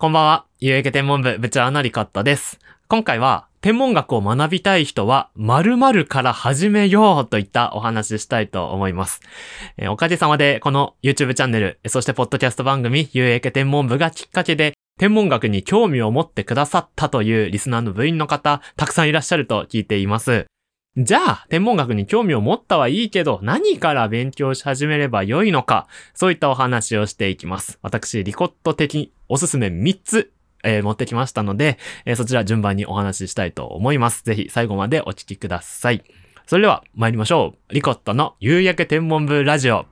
こんばんは。有益天文部部長のリコットです。今回は、天文学を学びたい人は、〇〇から始めようといったお話ししたいと思います。えーおかげさまで、この YouTube チャンネル、そしてポッドキャスト番組、有益天文部がきっかけで、天文学に興味を持ってくださったというリスナーの部員の方、たくさんいらっしゃると聞いています。じゃあ、天文学に興味を持ったはいいけど、何から勉強し始めればよいのか、そういったお話をしていきます。私、リコット的おすすめ3つ、えー持ってきましたので、えーそちら順番にお話ししたいと思います。ぜひ最後までお聞きください。それでは参りましょう。リコットの夕焼け天文部ラジオ。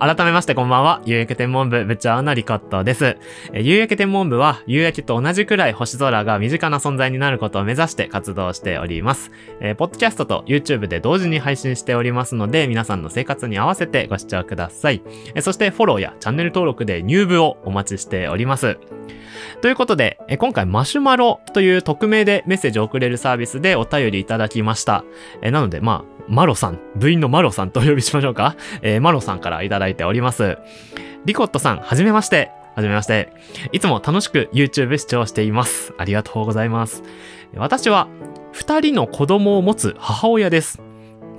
改めましてこんばんは。夕焼け天文部部長のリコットです。え夕焼け天文部は夕焼けと同じくらい星空が身近な存在になることを目指して活動しております。えーポッドキャストと YouTube で同時に配信しておりますので、皆さんの生活に合わせてご視聴ください。えーそしてフォローやチャンネル登録で入部をお待ちしております。ということで、今回マシュマロという匿名でメッセージを送れるサービスでお便りいただきました。えなので、まあ、マロさん、部員のマロさんとお呼びしましょうか。えーマロさんからいただいております。リコットさん、はじめまして。はじめまして。いつも楽しく YouTube 視聴しています。ありがとうございます。私は、二人の子供を持つ母親です。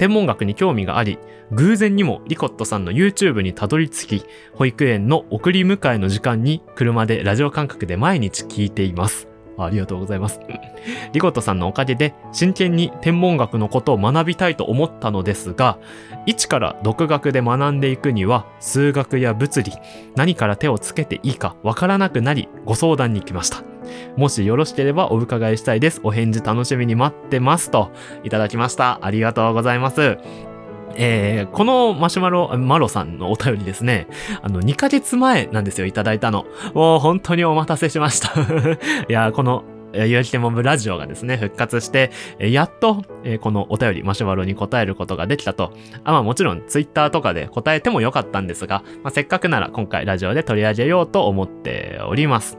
天文学に興味があり、偶然にもリコットさんの YouTube にたどり着き、保育園の送り迎えの時間に車でラジオ感覚で毎日聞いています。ありがとうございます。リコットさんのおかげで真剣に天文学のことを学びたいと思ったのですが、一から独学で学んでいくには数学や物理、何から手をつけていいかわからなくなりご相談に来ました。もしよろしければお伺いしたいです。お返事楽しみに待ってます。といただきました。ありがとうございます。えーこのマシュマロ、マロさんのお便りですね、あの、2ヶ月前なんですよ、いただいたの。もう本当にお待たせしました。いや、この、え、ゆうきてもぶラジオがですね、復活して、やっと、えこのお便り、マシュマロに答えることができたと。あまあもちろん、ツイッターとかで答えてもよかったんですが、まあ、せっかくなら今回ラジオで取り上げようと思っております。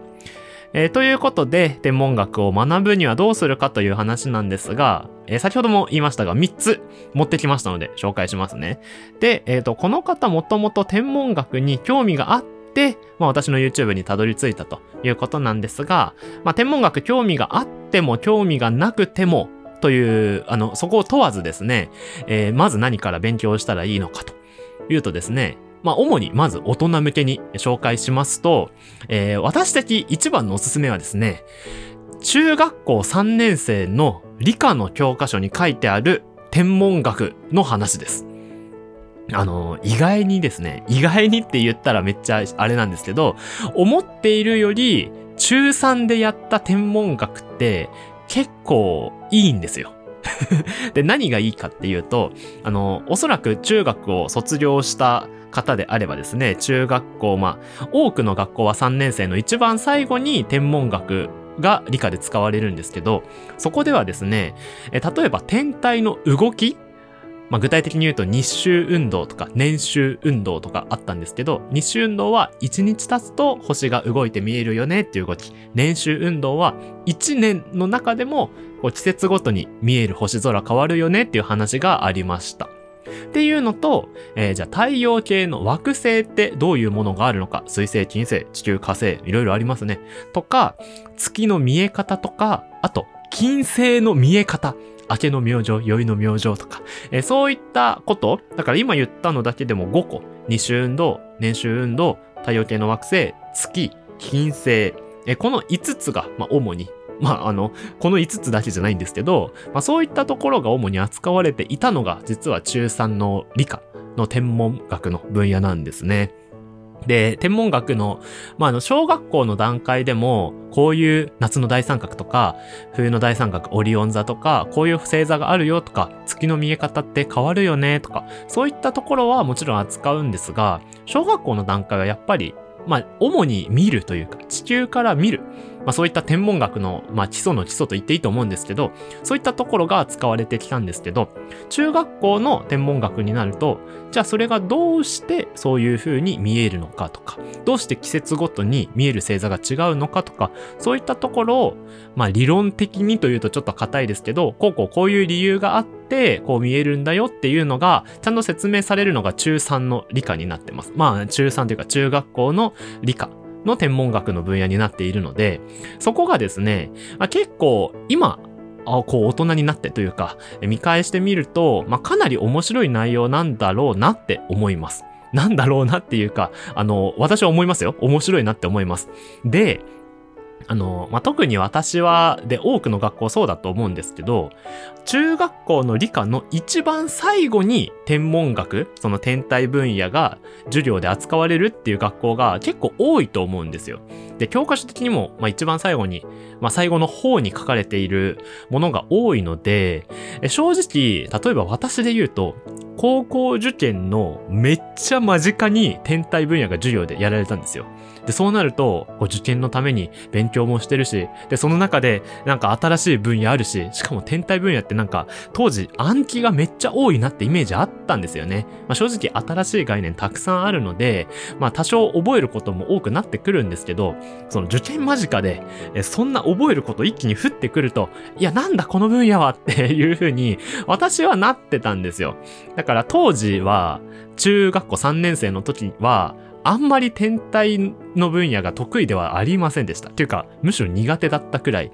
えーということで、天文学を学ぶにはどうするかという話なんですが、えー先ほども言いましたが、3つ持ってきましたので紹介しますね。で、えっ、と、この方もともと天文学に興味があって、まあ私の YouTube にたどり着いたということなんですが、まあ天文学興味があっても興味がなくても、という、あの、そこを問わずですね、えまず何から勉強したらいいのかというとですね、まあ、主にまず大人向けに紹介しますと、えー私的一番のおすすめはですね、中学校3年生の理科の教科書に書いてある天文学の話です。あの、意外にですね、意外にって言ったらめっちゃあれなんですけど、思っているより中3でやった天文学って結構いいんですよ。で、何がいいかっていうと、あの、おそらく中学を卒業した方であればですね、中学校、まあ、多くの学校は3年生の一番最後に天文学が理科で使われるんですけど、そこではですね、例えば天体の動きまあ、具体的に言うと日周運動とか年周運動とかあったんですけど、日周運動は1日経つと星が動いて見えるよねっていう動き。年周運動は1年の中でも季節ごとに見える星空変わるよねっていう話がありました。っていうのと、えーじゃあ太陽系の惑星ってどういうものがあるのか、水星、金星、地球、火星、いろいろありますね。とか、月の見え方とか、あと、金星の見え方。明けの明星、宵の明星とか、えーそういったこと、だから今言ったのだけでも5個、日周運動、年周運動、太陽系の惑星、月、金星、えーこの5つが、まあ、主に、まあ、あの、この5つだけじゃないんですけど、まあ、そういったところが主に扱われていたのが、実は中3の理科の天文学の分野なんですね。で、天文学の、まあ、あの、小学校の段階でも、こういう夏の大三角とか、冬の大三角、オリオン座とか、こういう星座があるよとか、月の見え方って変わるよねとか、そういったところはもちろん扱うんですが、小学校の段階はやっぱり、まあ、主に見るというか、地球から見るまあそういった天文学の、まあ基礎の基礎と言っていいと思うんですけど、そういったところが使われてきたんですけど、中学校の天文学になると、じゃあそれがどうしてそういう風に見えるのかとか、どうして季節ごとに見える星座が違うのかとか、そういったところを、まあ理論的にというとちょっと硬いですけど、こうこうこういう理由があって、こう見えるんだよっていうのが、ちゃんと説明されるのが中3の理科になってます。まあ中3というか中学校の理科の天文学の分野になっているので、そこがですね、結構今、あこう大人になってというか、見返してみると、まあ、かなり面白い内容なんだろうなって思います。なんだろうなっていうか、あの、私は思いますよ。面白いなって思います。で、あの、まあ、特に私は、で、多くの学校そうだと思うんですけど、中学校の理科の一番最後に天文学、その天体分野が授業で扱われるっていう学校が結構多いと思うんですよ。で、教科書的にも、まあ、一番最後に、まあ、最後の方に書かれているものが多いので、正直、例えば私で言うと、高校受験のめっちゃ間近に天体分野が授業でやられたんですよ。で、そうなると、こう受験のために勉強もしてるし、で、その中でなんか新しい分野あるし、しかも天体分野ってなんか当時暗記がめっちゃ多いなってイメージあったんですよね。まあ、正直新しい概念たくさんあるので、まあ多少覚えることも多くなってくるんですけど、その受験間近で、えそんな覚えること一気に降ってくると、いやなんだこの分野はっていう風に私はなってたんですよ。だから当時は中学校3年生の時は、あんまり天体の分野が得意ではありませんでした。っていうか、むしろ苦手だったくらい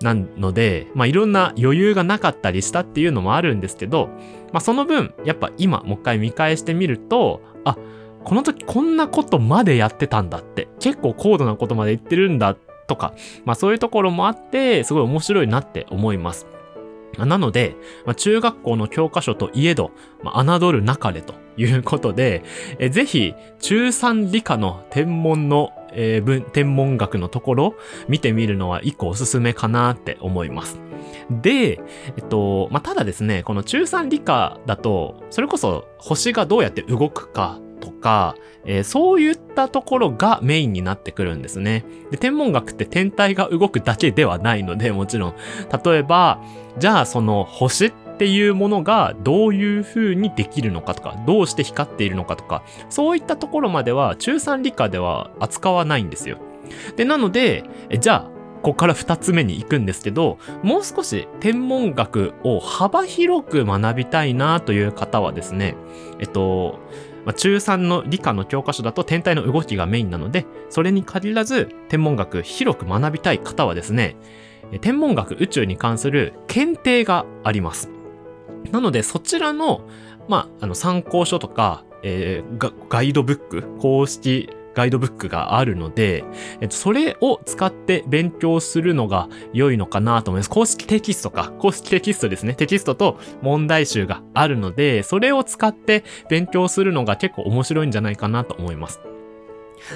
なので、まあいろんな余裕がなかったりしたっていうのもあるんですけど、まあその分、やっぱ今もう一回見返してみると、あ、この時こんなことまでやってたんだって、結構高度なことまで言ってるんだとか、まあそういうところもあって、すごい面白いなって思います。なので、まあ、中学校の教科書といえど、まあ、侮るなかれということで、えぜひ、中3理科の天文の、えー、天文学のところ、見てみるのは一個おすすめかなって思います。で、えっと、まあ、ただですね、この中3理科だと、それこそ星がどうやって動くかとか、えー、そういったところがメインになってくるんですね。で、天文学って天体が動くだけではないので、もちろん。例えば、じゃあその星っていうものがどういう風にできるのかとか、どうして光っているのかとか、そういったところまでは中3理科では扱わないんですよ。で、なので、えじゃあ、ここから二つ目に行くんですけど、もう少し天文学を幅広く学びたいなという方はですね、えっと、まあ、中3の理科の教科書だと天体の動きがメインなので、それに限らず天文学広く学びたい方はですね、天文学宇宙に関する検定があります。なので、そちらの、まあ、あの参考書とか、えー、ガイドブック、公式ガイドブックがあるので、えっと、それを使って勉強するのが良いのかなと思います。公式テキストか。公式テキストですね。テキストと問題集があるので、それを使って勉強するのが結構面白いんじゃないかなと思います。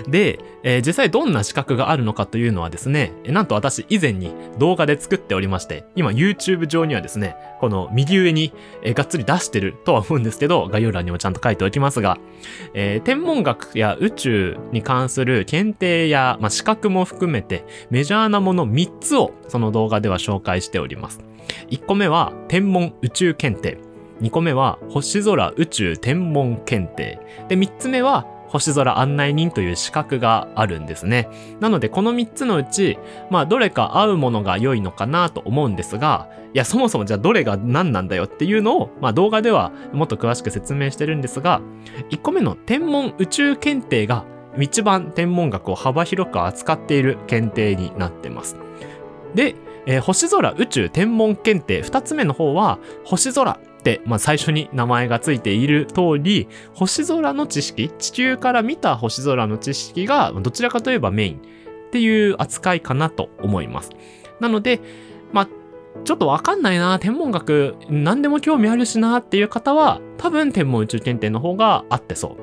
で、えー、実際どんな資格があるのかというのはですね、なんと私以前に動画で作っておりまして、今 YouTube 上にはですね、この右上に、えー、がっつり出してるとは思うんですけど、概要欄にもちゃんと書いておきますが、えー、天文学や宇宙に関する検定や、まあ、資格も含めてメジャーなもの3つをその動画では紹介しております。1個目は天文宇宙検定。2個目は星空宇宙天文検定。で、3つ目は星空案内人という資格があるんですね。なのでこの3つのうち、まあどれか合うものが良いのかなと思うんですが、いやそもそもじゃあどれが何なんだよっていうのを、まあ動画ではもっと詳しく説明してるんですが、1個目の天文宇宙検定が一番天文学を幅広く扱っている検定になってます。で、えー、星空宇宙天文検定2つ目の方は星空、まあ、最初に名前がついている通り、星空の知識、地球から見た星空の知識がどちらかといえばメインっていう扱いかなと思います。なので、まあ、ちょっとわかんないな、天文学何でも興味あるしなっていう方は、多分天文宇宙検定の方が合ってそ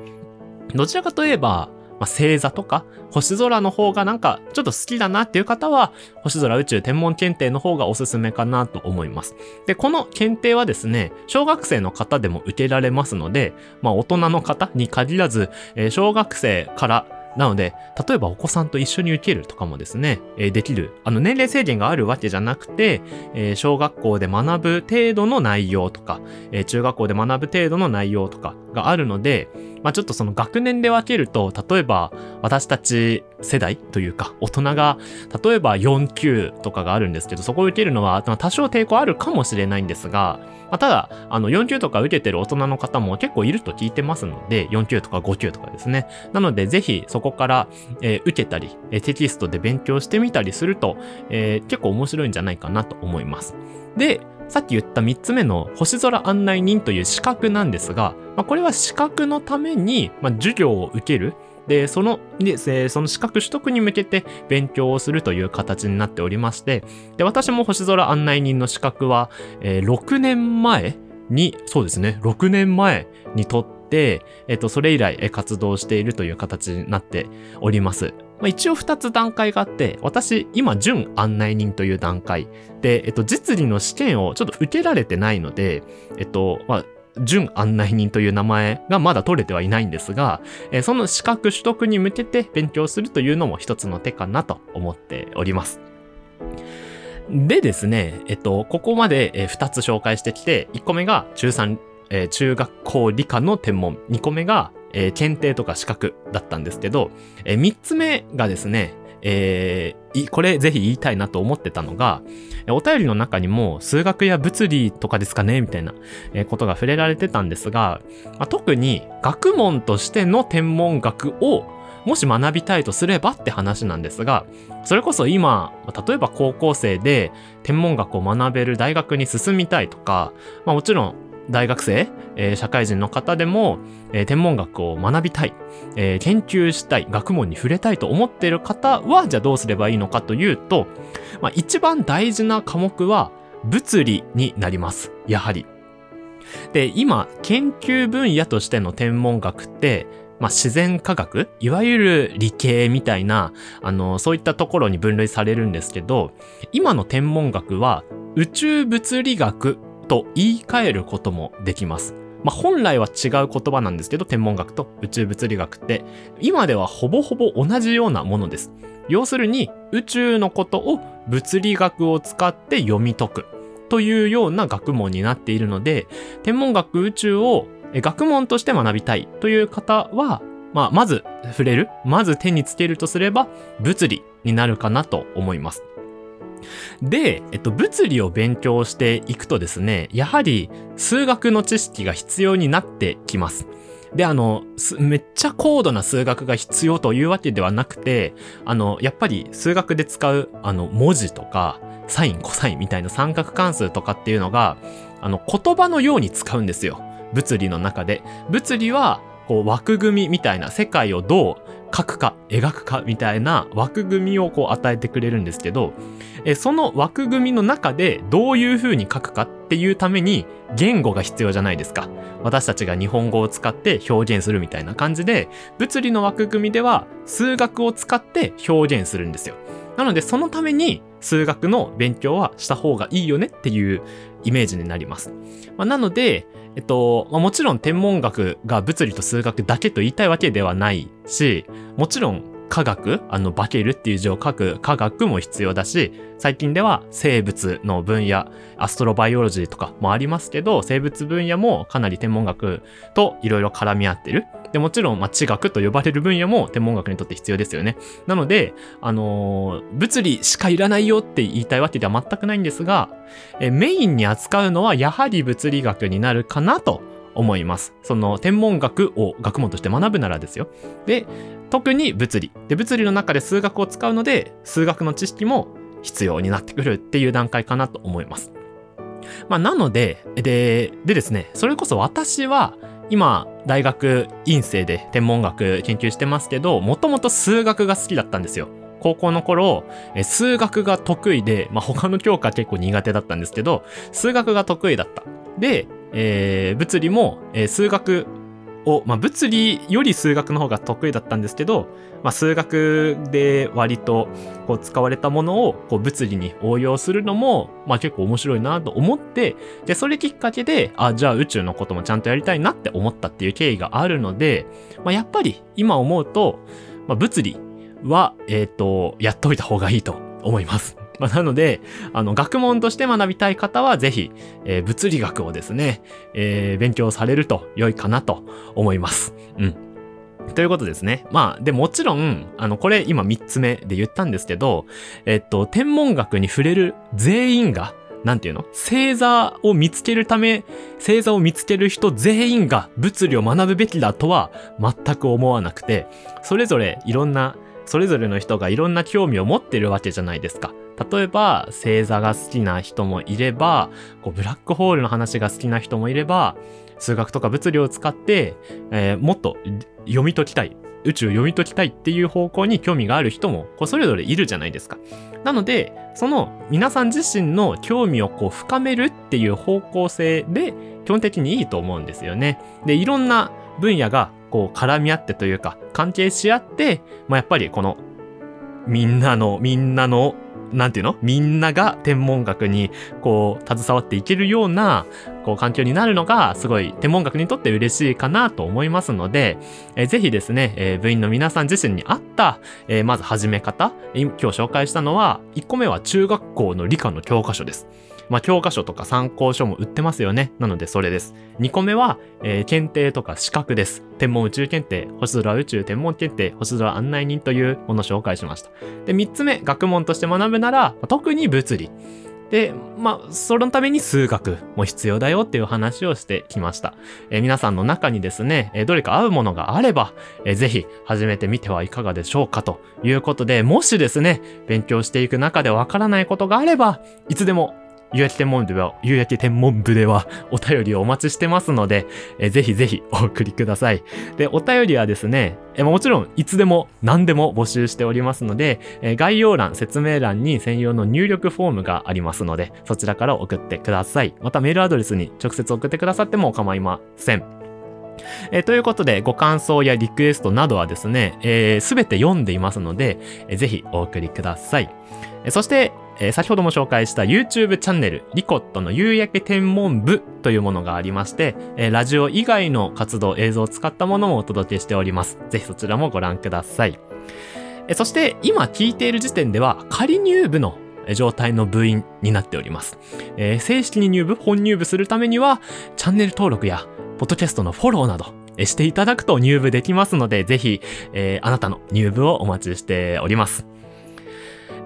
う。どちらかといえば、まあ、星座とか星空の方がなんかちょっと好きだなっていう方は、星空宇宙天文検定の方がおすすめかなと思います。で、この検定はですね、小学生の方でも受けられますので、まあ大人の方に限らず、えー、小学生からなので、例えばお子さんと一緒に受けるとかもですね、えー、できる。あの、年齢制限があるわけじゃなくて、えー、小学校で学ぶ程度の内容とか、えー、中学校で学ぶ程度の内容とかがあるので、まあちょっとその学年で分けると、例えば私たち世代というか、大人が、例えば4級とかがあるんですけど、そこを受けるのは多少抵抗あるかもしれないんですが、まあ、ただ、あの、4級とか受けてる大人の方も結構いると聞いてますので、4級とか5級とかですね。なので、ぜひそこから、えー、受けたり、えー、テキストで勉強してみたりすると、えー、結構面白いんじゃないかなと思います。で、さっき言った3つ目の星空案内人という資格なんですが、まあ、これは資格のために、まあ、授業を受ける。で、その、で、その資格取得に向けて勉強をするという形になっておりまして、で、私も星空案内人の資格は、えー、6年前に、そうですね、6年前に取っ、えっと、それ以来活動しているという形になっております。まあ、一応二つ段階があって、私、今、準案内人という段階で、えっと、実技の試験をちょっと受けられてないので、えっと、まあ、準案内人という名前がまだ取れてはいないんですが、えその資格取得に向けて勉強するというのも一つの手かなと思っております。でですね、えっと、ここまで2つ紹介してきて、1個目が中3、えー、中学校理科の天文、2個目が、えー、検定とか資格だったんですけど、えー、3つ目がですね、えー、これぜひ言いたいなと思ってたのが、お便りの中にも数学や物理とかですかねみたいなことが触れられてたんですが、まあ、特に学問としての天文学をもし学びたいとすればって話なんですが、それこそ今、例えば高校生で天文学を学べる大学に進みたいとか、まあもちろん大学生、えー、社会人の方でも、えー、天文学を学びたい、えー、研究したい、学問に触れたいと思っている方は、じゃあどうすればいいのかというと、まあ、一番大事な科目は物理になります。やはり。で、今、研究分野としての天文学って、まあ、自然科学いわゆる理系みたいな、あの、そういったところに分類されるんですけど、今の天文学は宇宙物理学と言い換えることもできます。まあ、本来は違う言葉なんですけど、天文学と宇宙物理学って、今ではほぼほぼ同じようなものです。要するに、宇宙のことを物理学を使って読み解くというような学問になっているので、天文学宇宙を学問として学びたいという方は、まあ、まず触れる、まず手につけるとすれば、物理になるかなと思います。で、えっと、物理を勉強していくとですね、やはり数学の知識が必要になってきます。で、あの、めっちゃ高度な数学が必要というわけではなくて、あの、やっぱり数学で使う、あの、文字とか、サイン、コサインみたいな三角関数とかっていうのが、あの、言葉のように使うんですよ。物理の中で。物理は、こう、枠組みみたいな世界をどう書くか、描くかみたいな枠組みをこう与えてくれるんですけど、えその枠組みの中でどういう風に書くかっていうために言語が必要じゃないですか。私たちが日本語を使って表現するみたいな感じで、物理の枠組みでは数学を使って表現するんですよ。なのでそのために数学の勉強はした方がいいよねっていうイメージになります。まあ、なので、えっと、まあ、もちろん天文学が物理と数学だけと言いたいわけではないし、もちろん科学、あの、化けるっていう字を書く科学も必要だし、最近では生物の分野、アストロバイオロジーとかもありますけど、生物分野もかなり天文学といろいろ絡み合ってる。で、もちろん、まあ、地学と呼ばれる分野も天文学にとって必要ですよね。なので、あのー、物理しかいらないよって言いたいわけでは全くないんですが、えメインに扱うのはやはり物理学になるかなと思います。その天文学を学問として学ぶならですよ。で、特に物理。で、物理の中で数学を使うので、数学の知識も必要になってくるっていう段階かなと思います。まあ、なので、で、でですね、それこそ私は、今、大学院生で天文学研究してますけど、もともと数学が好きだったんですよ。高校の頃、数学が得意で、まあ、他の教科結構苦手だったんですけど、数学が得意だった。で、えー、物理も、えー、数学を、まあ、物理より数学の方が得意だったんですけど、まあ、数学で割とこう使われたものをこう物理に応用するのも、まあ、結構面白いなと思って、で、それきっかけで、あ、じゃあ宇宙のこともちゃんとやりたいなって思ったっていう経緯があるので、まあ、やっぱり今思うと、まあ、物理は、えっ、と、やっといた方がいいと思います。まあ、なので、あの、学問として学びたい方は、ぜひ、えー物理学をですね、えー勉強されると良いかなと思います。うん。ということですね。まあ、で、もちろん、あの、これ今3つ目で言ったんですけど、えっと、天文学に触れる全員が、なんていうの？星座を見つけるため、星座を見つける人全員が物理を学ぶべきだとは全く思わなくて、それぞれいろんな、それぞれの人がいろんな興味を持ってるわけじゃないですか。例えば、星座が好きな人もいれば、こうブラックホールの話が好きな人もいれば、数学とか物理を使って、えーもっと読み解きたい。宇宙を読み解きたいっていう方向に興味がある人も、こうそれぞれいるじゃないですか。なので、その皆さん自身の興味をこう深めるっていう方向性で、基本的にいいと思うんですよね。で、いろんな分野がこう絡み合ってというか、関係し合って、まあ、やっぱりこの、みんなの、みんなの、なんていうの？みんなが天文学にこう携わっていけるようなこう環境になるのがすごい天文学にとって嬉しいかなと思いますので、えーぜひですね、えー部員の皆さん自身に合った、えーまず始め方、今日紹介したのは1個目は中学校の理科の教科書です。まあ、教科書とか参考書も売ってますよね。なのでそれです。2個目は、えー検定とか資格です。天文宇宙検定、星空宇宙天文検定、星空案内人というものを紹介しました。で、3つ目、学問として学ぶなら、特に物理。で、まあ、そのために数学も必要だよっていう話をしてきました。えー皆さんの中にですね、えーどれか合うものがあれば、えーぜひ始めてみてはいかがでしょうかということで、もしですね、勉強していく中でわからないことがあれば、いつでも夕焼け天文部では、夕焼け天文部ではお便りをお待ちしてますので、えぜひぜひお送りください。で、お便りはですね、えもちろんいつでも何でも募集しておりますので、え概要欄、説明欄に専用の入力フォームがありますので、そちらから送ってください。またメールアドレスに直接送ってくださっても構いません。えーということで、ご感想やリクエストなどはですね、す、えー、べ、て読んでいますので、えーぜひお送りください。えーそして、えー先ほども紹介した YouTube チャンネル、リコットの夕焼け天文部というものがありまして、えーラジオ以外の活動、映像を使ったものもお届けしております。ぜひそちらもご覧ください。えーそして、今聞いている時点では、仮入部の状態の部員になっております。えー正式に入部、本入部するためには、チャンネル登録や、ポッドキャストのフォローなど、していただくと入部できますので、ぜひ、えーあなたの入部をお待ちしております。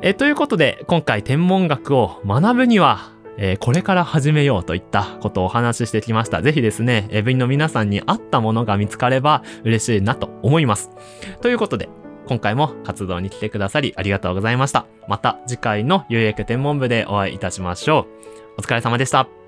えということで、今回天文学を学ぶには、えーこれから始めようといったことをお話ししてきました。ぜひですね、部員の皆さんに合ったものが見つかれば嬉しいなと思います。ということで、今回も活動に来てくださりありがとうございました。また次回の有益天文部でお会いいたしましょう。お疲れ様でした。